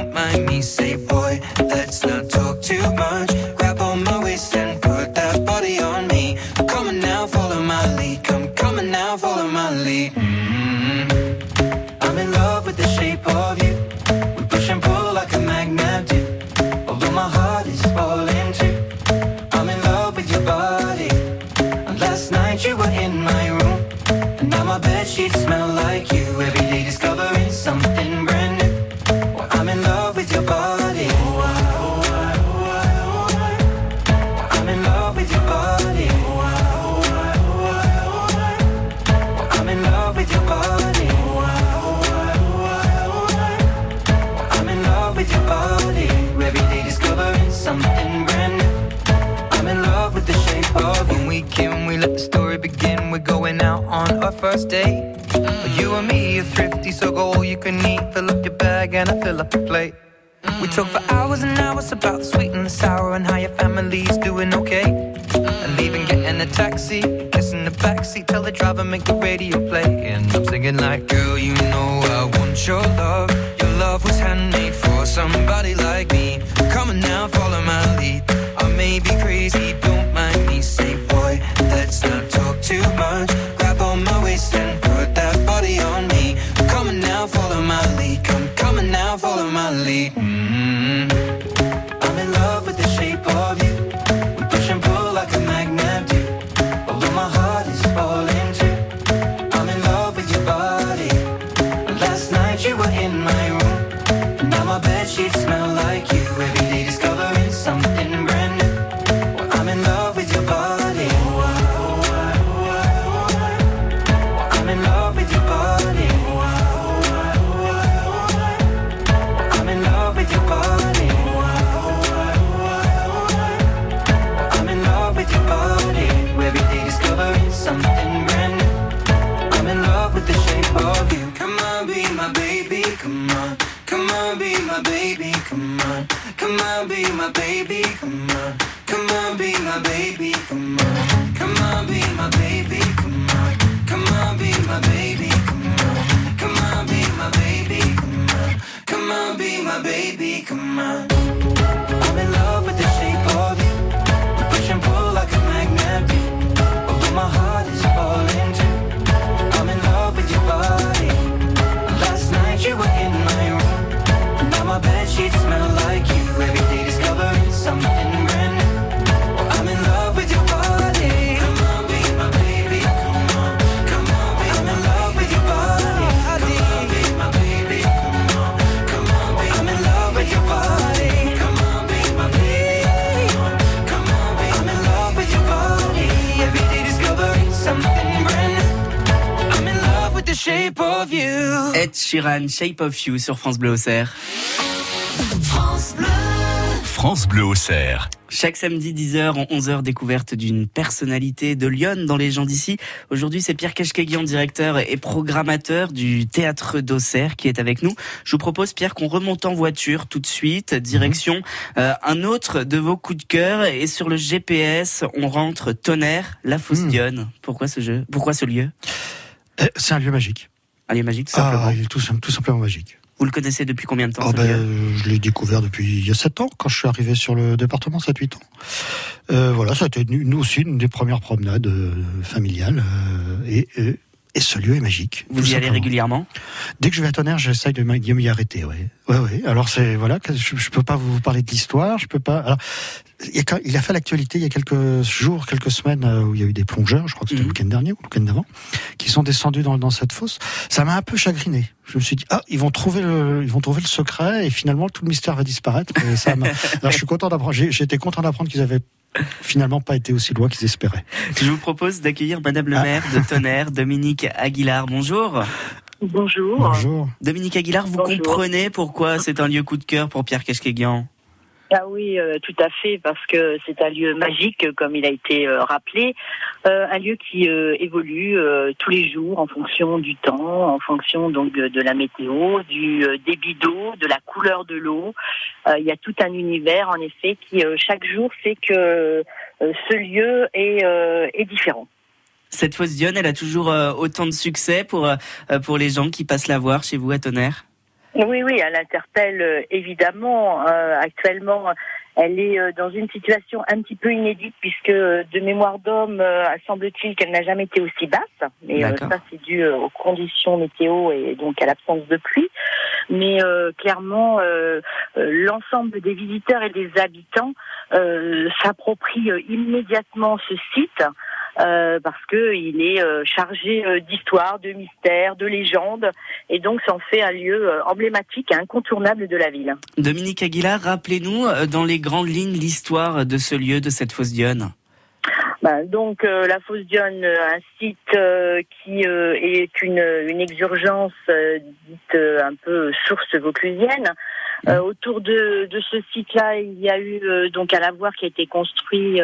me. Say, boy, first date. You and me are thrifty, so go all you can eat. Fill up your bag and I fill up the plate. We talk for hours and hours about the sweet and the sour and how your family's doing okay. And leaving, getting a taxi, the backseat, tell the driver make the radio play. And I'm singing like, girl, you know I want your love. Your love was handmade for somebody like me. Come on now, follow my lead. I may be crazy, don't mind me. Say, boy, let's not baby, come Sheeran, Shape of You sur France Bleu Auxerre. France Bleu. France Bleu Auxerre. Chaque samedi 10h en 11h découverte d'une personnalité de Lyon dans les gens d'ici. Aujourd'hui, c'est Pierre Keshkeguian, directeur et programmateur du théâtre d'Auxerre qui est avec nous. Je vous propose Pierre qu'on remonte en voiture tout de suite, direction euh, un autre de vos coups de cœur et sur le GPS, on rentre Tonnerre, la Fosse Dionne. Pourquoi ce jeu? Pourquoi ce lieu? Eh, C'est un lieu magique. Un lieu magique tout simplement. Ah, il est tout, sim- tout simplement magique. Vous le connaissez depuis combien de temps Ah ce ben, lieu je l'ai découvert depuis il y a 7 ans, quand je suis arrivé sur le département, 7-8 ans. Euh, voilà, ça a été nous aussi une des premières promenades euh, familiales. euh, et, et, et ce lieu est magique. Vous y allez régulièrement Dès que je vais à Tonnerre, j'essaye de m'y arrêter. Ouais, ouais, ouais. Alors c'est voilà, je, je peux pas vous parler de l'histoire, je peux pas. Alors, il, a, quand- il a fait l'actualité il y a quelques jours, quelques semaines où il y a eu des plongeurs, je crois que c'était le week-end dernier ou le week-end d'avant, qui sont descendus dans, dans cette fosse. Ça m'a un peu chagriné. Je me suis dit ah ils vont trouver le, ils vont trouver le secret et finalement tout le mystère va disparaître. Et ça Alors je suis content d'apprendre. Été content d'apprendre qu'ils avaient finalement pas été aussi loin qu'ils espéraient. Je vous propose d'accueillir Madame le maire de Tonnerre, Dominique Aguilar. Bonjour. Bonjour. Bonjour. Dominique Aguilar, vous Bonjour. comprenez pourquoi c'est un lieu coup de cœur pour Pierre Keshkeguian Ah oui, euh, tout à fait, parce que c'est un lieu magique, comme il a été euh, rappelé, Euh, un lieu qui évolue tous les jours en fonction du temps, en fonction donc de, la météo, du débit d'eau, de la couleur de l'eau. Il y a tout un univers, en effet, qui chaque jour fait que ce lieu est, est différent. Cette fosse Dionne, elle a toujours autant de succès pour, pour les gens qui passent la voir chez vous à Tonnerre? Oui, oui, elle interpelle euh, évidemment. Euh, actuellement, elle est euh, dans une situation un petit peu inédite puisque euh, de mémoire d'homme, euh, semble-t-il qu'elle n'a jamais été aussi basse. Mais ça, c'est dû aux conditions météo et donc à l'absence de pluie. Mais euh, clairement, euh, l'ensemble des visiteurs et des habitants euh, s'approprient immédiatement ce site. euh, parce que il est euh, chargé euh, d'histoire, de mystère, de légendes, et donc ça en fait un lieu emblématique et incontournable de la ville. Dominique Aguilar, rappelez-nous dans les grandes lignes l'histoire de ce lieu, de cette fosse Dionne. Ben, donc euh, la fosse Dionne, euh, un site euh, qui euh, est une, une exurgence dite un peu source vauclusienne. Euh, autour de, de ce site-là, il y a eu donc un lavoir qui a été construit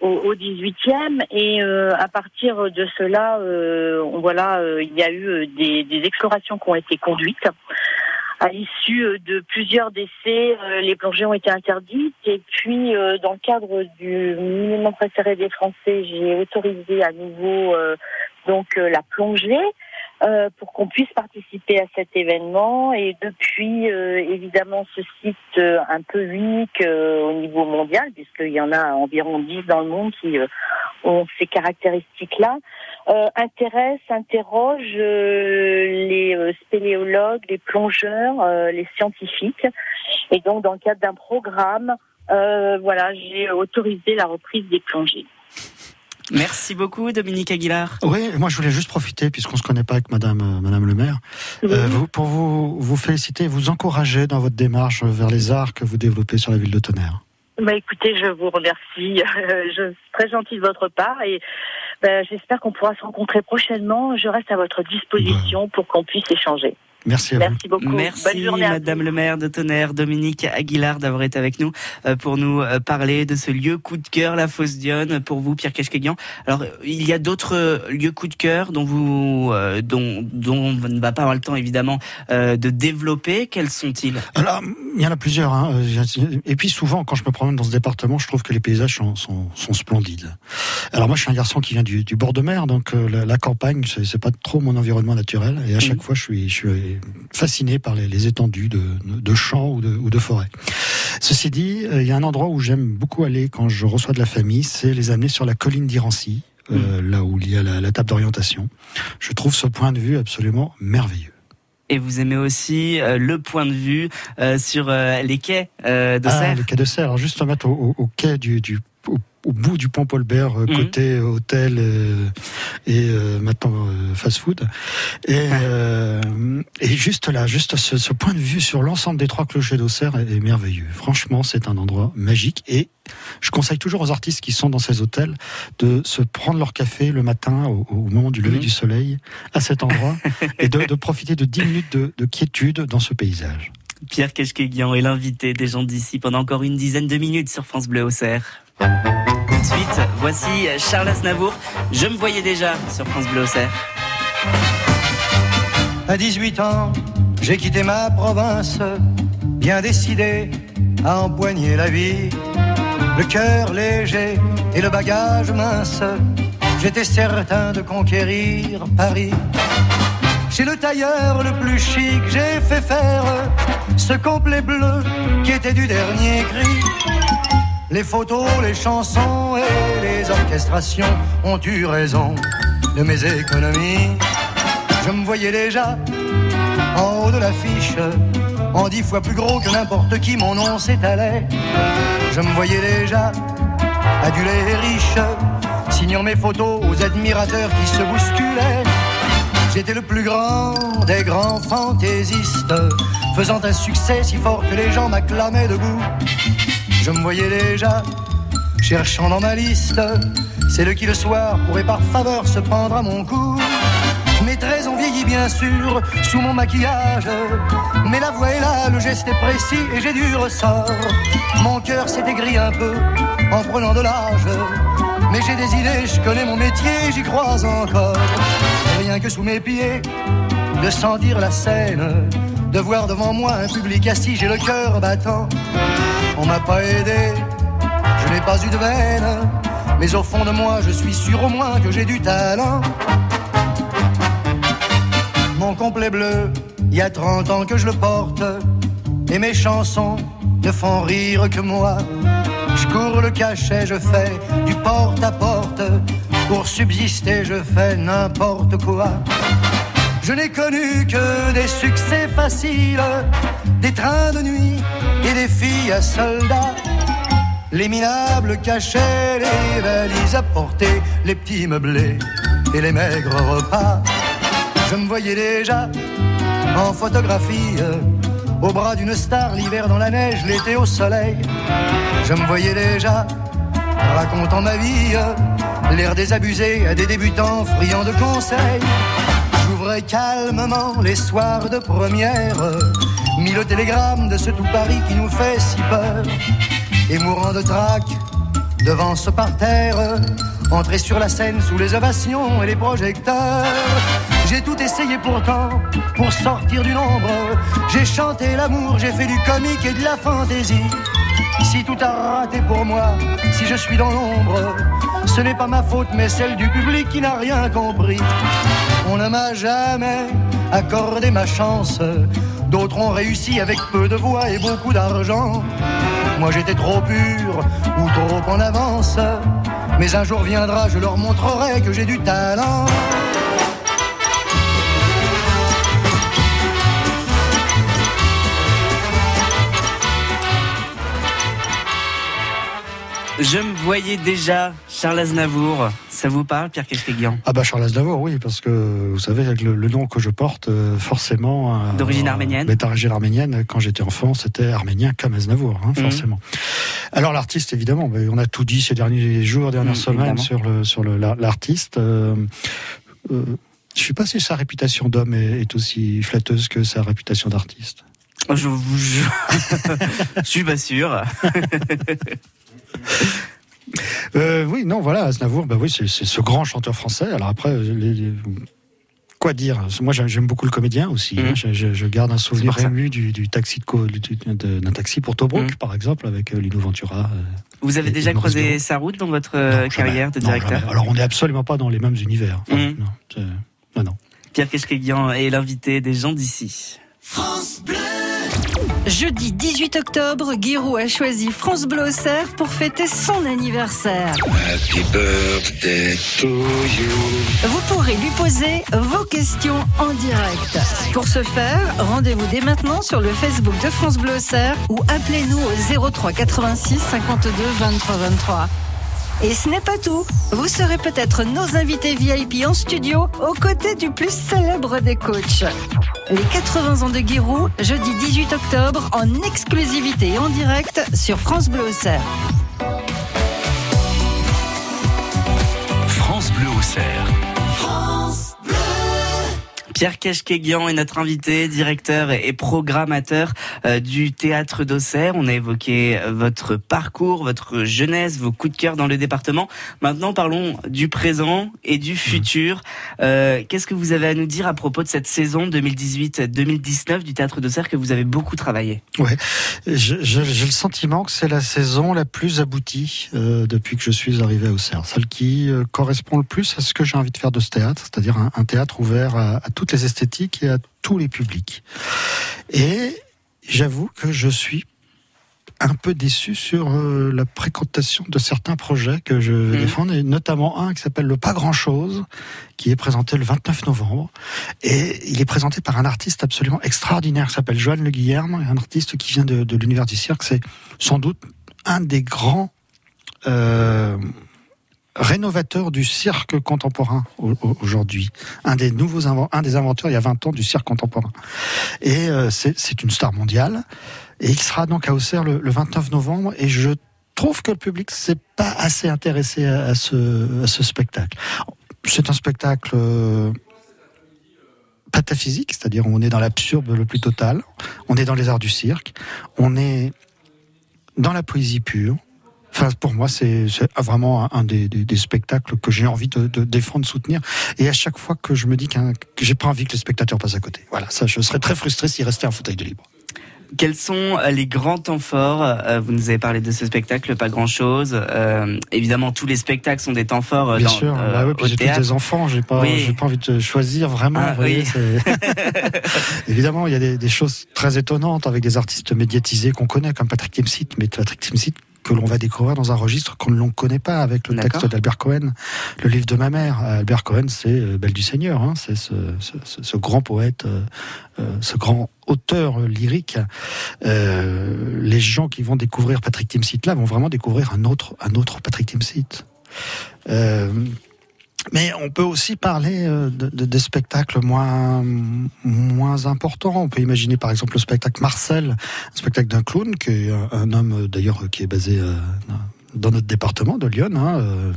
au, au 18e et à partir de cela, on, voilà, il y a eu des, des explorations qui ont été conduites. À l'issue euh, de plusieurs décès, euh, les plongées ont été interdites. Et puis, euh, dans le cadre du minimum préféré des Français, j'ai autorisé à nouveau donc la plongée euh, pour qu'on puisse participer à cet événement. Et depuis, euh, évidemment, ce site euh, un peu unique euh, au niveau mondial, puisqu'il y en a environ 10 dans le monde qui euh, ont ces caractéristiques-là, euh, intéresse, interroge les spéléologues, les plongeurs, les scientifiques. Et donc, dans le cadre d'un programme, voilà, j'ai autorisé la reprise des plongées. Merci beaucoup Dominique Aguilar. Oui, moi je voulais juste profiter, puisqu'on se connaît pas avec Madame, euh, Madame le maire, euh, vous- pour vous, vous féliciter et vous encourager dans votre démarche vers les arts que vous développez sur la ville de Tonnerre. Bah, écoutez, je vous remercie. Euh, je suis très gentil de votre part et bah, j'espère qu'on pourra se rencontrer prochainement. Je reste à votre disposition pour qu'on puisse échanger. Merci à Merci beaucoup. Bonne Merci journée à Madame le maire de Tonnerre, Dominique Aguilar d'avoir été avec nous euh, pour nous euh, parler de ce lieu coup de cœur, la fosse Dionne, pour vous Pierre Keshkeguian. Alors euh, il y a d'autres lieux coup de cœur dont vous euh, dont dont on ne va pas avoir le temps évidemment euh, de développer. Quels sont-ils? Alors, il y en a plusieurs. Hein. Et puis souvent, quand je me promène dans ce département, je trouve que les paysages sont, sont, sont splendides. Alors moi, je suis un garçon qui vient du, du bord de mer, donc euh, la, la campagne, c'est pas trop mon environnement naturel. Et à chaque fois, je suis, je suis fasciné par les, les étendues de, de champs ou de, ou de forêts. Ceci dit, euh, il y a un endroit où j'aime beaucoup aller quand je reçois de la famille, c'est les amener sur la colline d'Irancy, euh, là où il y a la, la table d'orientation. Je trouve ce point de vue absolument merveilleux. Et vous aimez aussi euh, le point de vue euh, sur euh, les quais de Ah, Serre le quai de Serre. Alors juste se mettre au, au- au quai du, du au bout du pont Paul-Bert, euh, côté hôtel euh, et euh, maintenant euh, fast-food. Et, euh, et juste là, juste ce, ce point de vue sur l'ensemble des trois clochers d'Auxerre est, est merveilleux. Franchement, c'est un endroit magique. Et je conseille toujours aux artistes qui sont dans ces hôtels de se prendre leur café le matin au, au moment du lever Mhm. du soleil à cet endroit et de, de profiter de 10 minutes de, de quiétude dans ce paysage. Pierre Keshkeguian est l'invité des gens d'ici pendant encore une dizaine de minutes sur France Bleu Auxerre. Tout de suite, voici Charles Aznavour. Je me voyais déjà sur France Bleu Auxerre. À 18 ans, j'ai quitté ma province, bien décidé à empoigner la vie. Le cœur léger et le bagage mince, j'étais certain de conquérir Paris. Chez le tailleur le plus chic, j'ai fait faire ce complet bleu qui était du dernier cri. Les photos, les chansons et les orchestrations ont eu raison de mes économies. Je me voyais déjà en haut de l'affiche, en dix fois plus gros que n'importe qui, mon nom s'étalait. Je me voyais déjà adulé et riche, signant mes photos aux admirateurs qui se bousculaient. J'étais le plus grand des grands fantaisistes, faisant un succès si fort que les gens m'acclamaient debout. Je me voyais déjà cherchant dans ma liste celle qui le soir pourrait par faveur se prendre à mon cou. Mes traits ont vieilli bien sûr sous mon maquillage, mais la voix est là, le geste est précis et j'ai du ressort. Mon cœur s'est aigri un peu en prenant de l'âge, mais j'ai des idées, je connais mon métier, j'y crois encore. Rien que sous mes pieds, de sentir la scène, de voir devant moi un public assis, j'ai le cœur battant. On m'a pas aidé, je n'ai pas eu de veine, mais au fond de moi, je suis sûr au moins que j'ai du talent. Mon complet bleu, il y a 30 ans que je le porte, et mes chansons ne font rire que moi. Je cours le cachet, je fais du porte à porte, pour subsister, je fais n'importe quoi. Je n'ai connu que des succès faciles, des trains de nuit et des filles à soldats. Les minables cachets, les valises à porter, les petits meublés et les maigres repas. Je me voyais déjà en photographie, au bras d'une star, l'hiver dans la neige, l'été au soleil. Je me voyais déjà racontant ma vie, l'air désabusé à des débutants friands de conseils. J'ouvrais calmement les soirs de première, mis le télégramme de ce tout Paris qui nous fait si peur. Et mourant de trac devant ce parterre, entrer sur la scène sous les ovations et les projecteurs. J'ai tout essayé pourtant pour sortir du nombre. J'ai chanté l'amour, j'ai fait du comique et de la fantaisie. Si tout a raté pour moi, si je suis dans l'ombre, ce n'est pas ma faute mais celle du public qui n'a rien compris. On ne m'a jamais accordé ma chance. D'autres ont réussi avec peu de voix et beaucoup d'argent. Moi j'étais trop pur ou trop en avance. Mais un jour viendra, je leur montrerai que j'ai du talent. Je me voyais déjà Charles Aznavour. Ça vous parle, Pierre Keshkeguian Ah bah Charles Aznavour, oui, parce que vous savez, avec le, le nom que je porte, euh, forcément... euh, D'origine arménienne euh, D'origine arménienne, quand j'étais enfant, c'était arménien comme Aznavour, hein, Mhm. forcément. Alors l'artiste, évidemment, mais on a tout dit ces derniers jours, dernières Mhm, semaines évidemment. sur le sur le- la- l'artiste. Euh, je suis pas si sa réputation d'homme est, est aussi flatteuse que sa réputation d'artiste. Je vous jure. Je suis pas sûr. Euh, oui, non, voilà, Aznavour, bah oui, c'est c'est ce grand chanteur français. Alors après, euh, les- les- quoi dire Moi, j'aime j'aime beaucoup le comédien aussi. Mhm. hein. Je, je- je garde un souvenir ému du, du taxi de co- du- de- d'un taxi pour Tobruk, Mhm. par exemple, avec euh, Lino Ventura. euh, Vous avez Et- déjà et croisé sa route dans votre jamais. carrière de directeur? Alors, on n'est absolument pas dans les mêmes univers. Enfin, Mhm. non, non, non. Pierre Keshkeguian est l'invité des gens d'ici. Jeudi 18 octobre, Giroud a choisi France Bleu Auxerre pour fêter son anniversaire. Happy birthday to you. Vous pourrez lui poser vos questions en direct. Pour ce faire, rendez-vous dès maintenant sur le Facebook de France Bleu Auxerre ou appelez-nous au 03 86 52 23 23. Et ce n'est pas tout. Vous serez peut-être nos invités VIP en studio aux côtés du plus célèbre des coachs. Les 80 ans de Giroud, jeudi 18 octobre, en exclusivité et en direct sur France Bleu Auxerre. France Bleu Auxerre. Pierre Keshkeguian est notre invité, directeur et programmateur euh, du théâtre d'Auxerre. On a évoqué euh, votre parcours, votre jeunesse, vos coups de cœur dans le département. Maintenant, parlons du présent et du futur. Euh, Qu'est-ce que vous avez à nous dire à propos de cette saison 2018-2019 du théâtre d'Auxerre que vous avez beaucoup travaillé? Ouais, j'ai le sentiment que c'est la saison la plus aboutie euh, depuis que je suis arrivé à Auxerre, celle qui euh, correspond le plus à ce que j'ai envie de faire de ce théâtre, c'est-à-dire un, un théâtre ouvert à, à toutes les esthétiques et à tous les publics. Et j'avoue que je suis un peu déçu sur euh, la fréquentation de certains projets que je vais défendre, et notamment un qui s'appelle Le Pas Grand Chose, qui est présenté le 29 novembre. Et il est présenté par un artiste absolument extraordinaire qui s'appelle Joanne Le Guillerme, un artiste qui vient de, de l'univers du cirque. C'est sans doute un des grands euh, rénovateurs du cirque contemporain au- au- aujourd'hui. Un des nouveaux un des inventeurs il y a 20 ans du cirque contemporain. Et euh, c'est une star mondiale. Et il sera donc à Auxerre le, le 29 novembre. Et je trouve que le public s'est pas assez intéressé à, à ce, à ce spectacle. C'est un spectacle euh, pataphysique, c'est-à-dire on est dans l'absurde le plus total, on est dans les arts du cirque, on est dans la poésie pure. Enfin, pour moi, c'est vraiment un, des, des- des spectacles que j'ai envie de, de défendre, soutenir. Et à chaque fois que je me dis qu'un- que j'ai pas envie que le spectateur passe à côté. Voilà, ça, je serais très frustré s'il restait un fauteuil de libre. Quels sont euh, les grands temps forts Euh, Vous nous avez parlé de ce spectacle, pas grand-chose. Euh, évidemment, tous les spectacles sont des temps forts Bien dans, sûr, euh, bah puis j'ai tous des enfants, j'ai pas, Oui. j'ai pas envie de choisir vraiment. Ah, voyez, Évidemment, il y a des, des choses très étonnantes avec des artistes médiatisés qu'on connaît, comme Patrick Timsit, mais Patrick Timsit que l'on va découvrir dans un registre qu'on ne l'on connaît pas avec le texte d'Albert Cohen, le livre de ma mère. Albert Cohen, c'est euh, Belle du Seigneur, hein, c'est ce, ce- ce- ce grand poète, euh, euh, ce grand auteur euh, lyrique. Euh, les gens qui vont découvrir Patrick Timsit là vont vraiment découvrir un autre, un autre Patrick Timsit. Euh, mais on peut aussi parler euh, de, de- des spectacles moins, moins importants. On peut imaginer par exemple le spectacle Marcel, un spectacle d'un clown, qui est un, homme euh, d'ailleurs euh, qui est basé dans notre département de Lyon. hein,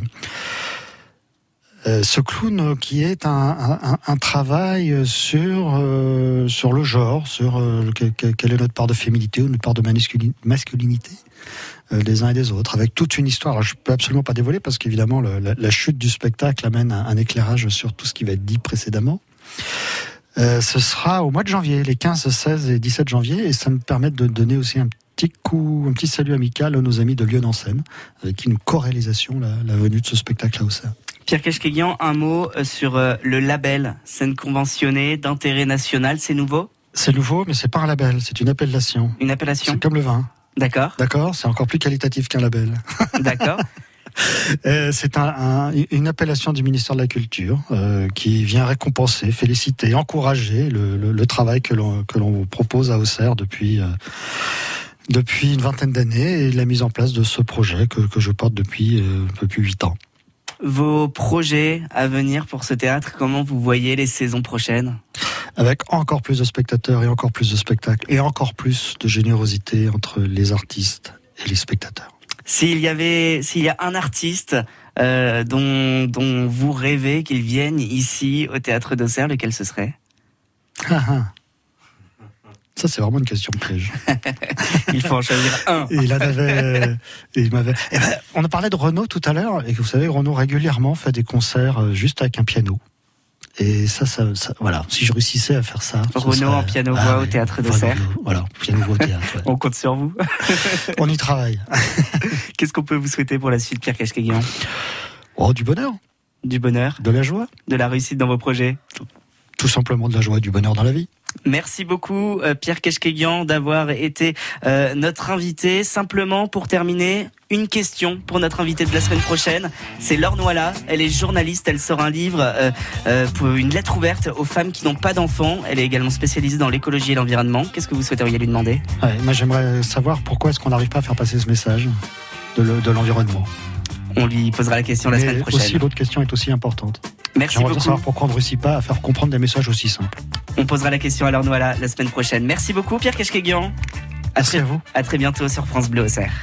euh, ce clown qui est un, travail sur, euh, sur le genre, sur euh, que- que- quelle est notre part de féminité ou notre part de masculin- masculinité des uns et des autres, avec toute une histoire. Alors, je peux absolument pas dévoiler parce qu'évidemment la, chute du spectacle amène un, éclairage sur tout ce qui va être dit précédemment. Ce sera au mois de janvier, les 15, 16 et 17 janvier, et ça me permet de donner aussi un petit coup, un petit salut amical à nos amis de Lyon en scène, avec une corrélisation la, la venue de ce spectacle à Auxerre. Pierre Keshkeguian, un mot euh, sur euh, le label scène conventionnée d'intérêt national, c'est nouveau? C'est nouveau, mais c'est pas un label, c'est une appellation. Une appellation? C'est comme le vin. D'accord. D'accord, c'est encore plus qualitatif qu'un label. D'accord. Euh, c'est un- un- une appellation du ministère de la Culture euh, qui vient récompenser, féliciter, encourager le, le- le travail que l'on propose à Auxerre depuis euh, depuis une vingtaine d'années et la mise en place de ce projet que, que je porte depuis euh, un peu plus de huit ans. Vos projets à venir pour ce théâtre, comment vous voyez les saisons prochaines? Avec encore plus de spectateurs et encore plus de spectacles et encore plus de générosité entre les artistes et les spectateurs. S'il y avait, s'il y a un artiste euh, dont, dont vous rêvez qu'il vienne ici au théâtre d'Auxerre, lequel ce serait? Ah, ah. Ça, c'est vraiment une question de piège. Il faut en choisir un. Et il en avait, et il m'avait. Eh ben, on a parlé de Renault tout à l'heure, et vous savez, Renault régulièrement fait des concerts euh, juste avec un piano. Et ça, ça, ça- voilà. Si je réussissais à faire ça. serait- en piano-voix Ah au oui, théâtre d'Auxerre. Voilà, piano-voix au théâtre. ouais. On compte sur vous. On y travaille. Qu'est-ce qu'on peut vous souhaiter pour la suite, Pierre Keshkeguian Oh, du bonheur, Du bonheur, de la joie, de la réussite dans vos projets. tout simplement de la joie et du bonheur dans la vie. Merci beaucoup euh, Pierre Keshkeguian d'avoir été euh, notre invité. Simplement pour terminer, une question pour notre invité de la semaine prochaine. C'est Laure Noila, elle est journaliste, elle sort un livre euh, pour une lettre ouverte aux femmes qui n'ont pas d'enfants. Elle est également spécialisée dans l'écologie et l'environnement. Qu'est-ce que vous souhaiteriez lui demander? Moi, j'aimerais savoir pourquoi est-ce qu'on n'arrive pas à faire passer ce message de l'environnement. On lui posera la question la semaine prochaine. aussi, l'autre question est aussi importante. Merci beaucoup. savoir pourquoi on ne réussit pas à faire comprendre des messages aussi simples. On posera la question à Laure Noala la semaine prochaine. Merci beaucoup Pierre Keshkeguian. À Merci très, à vous. À très bientôt sur France Bleu Auxerre.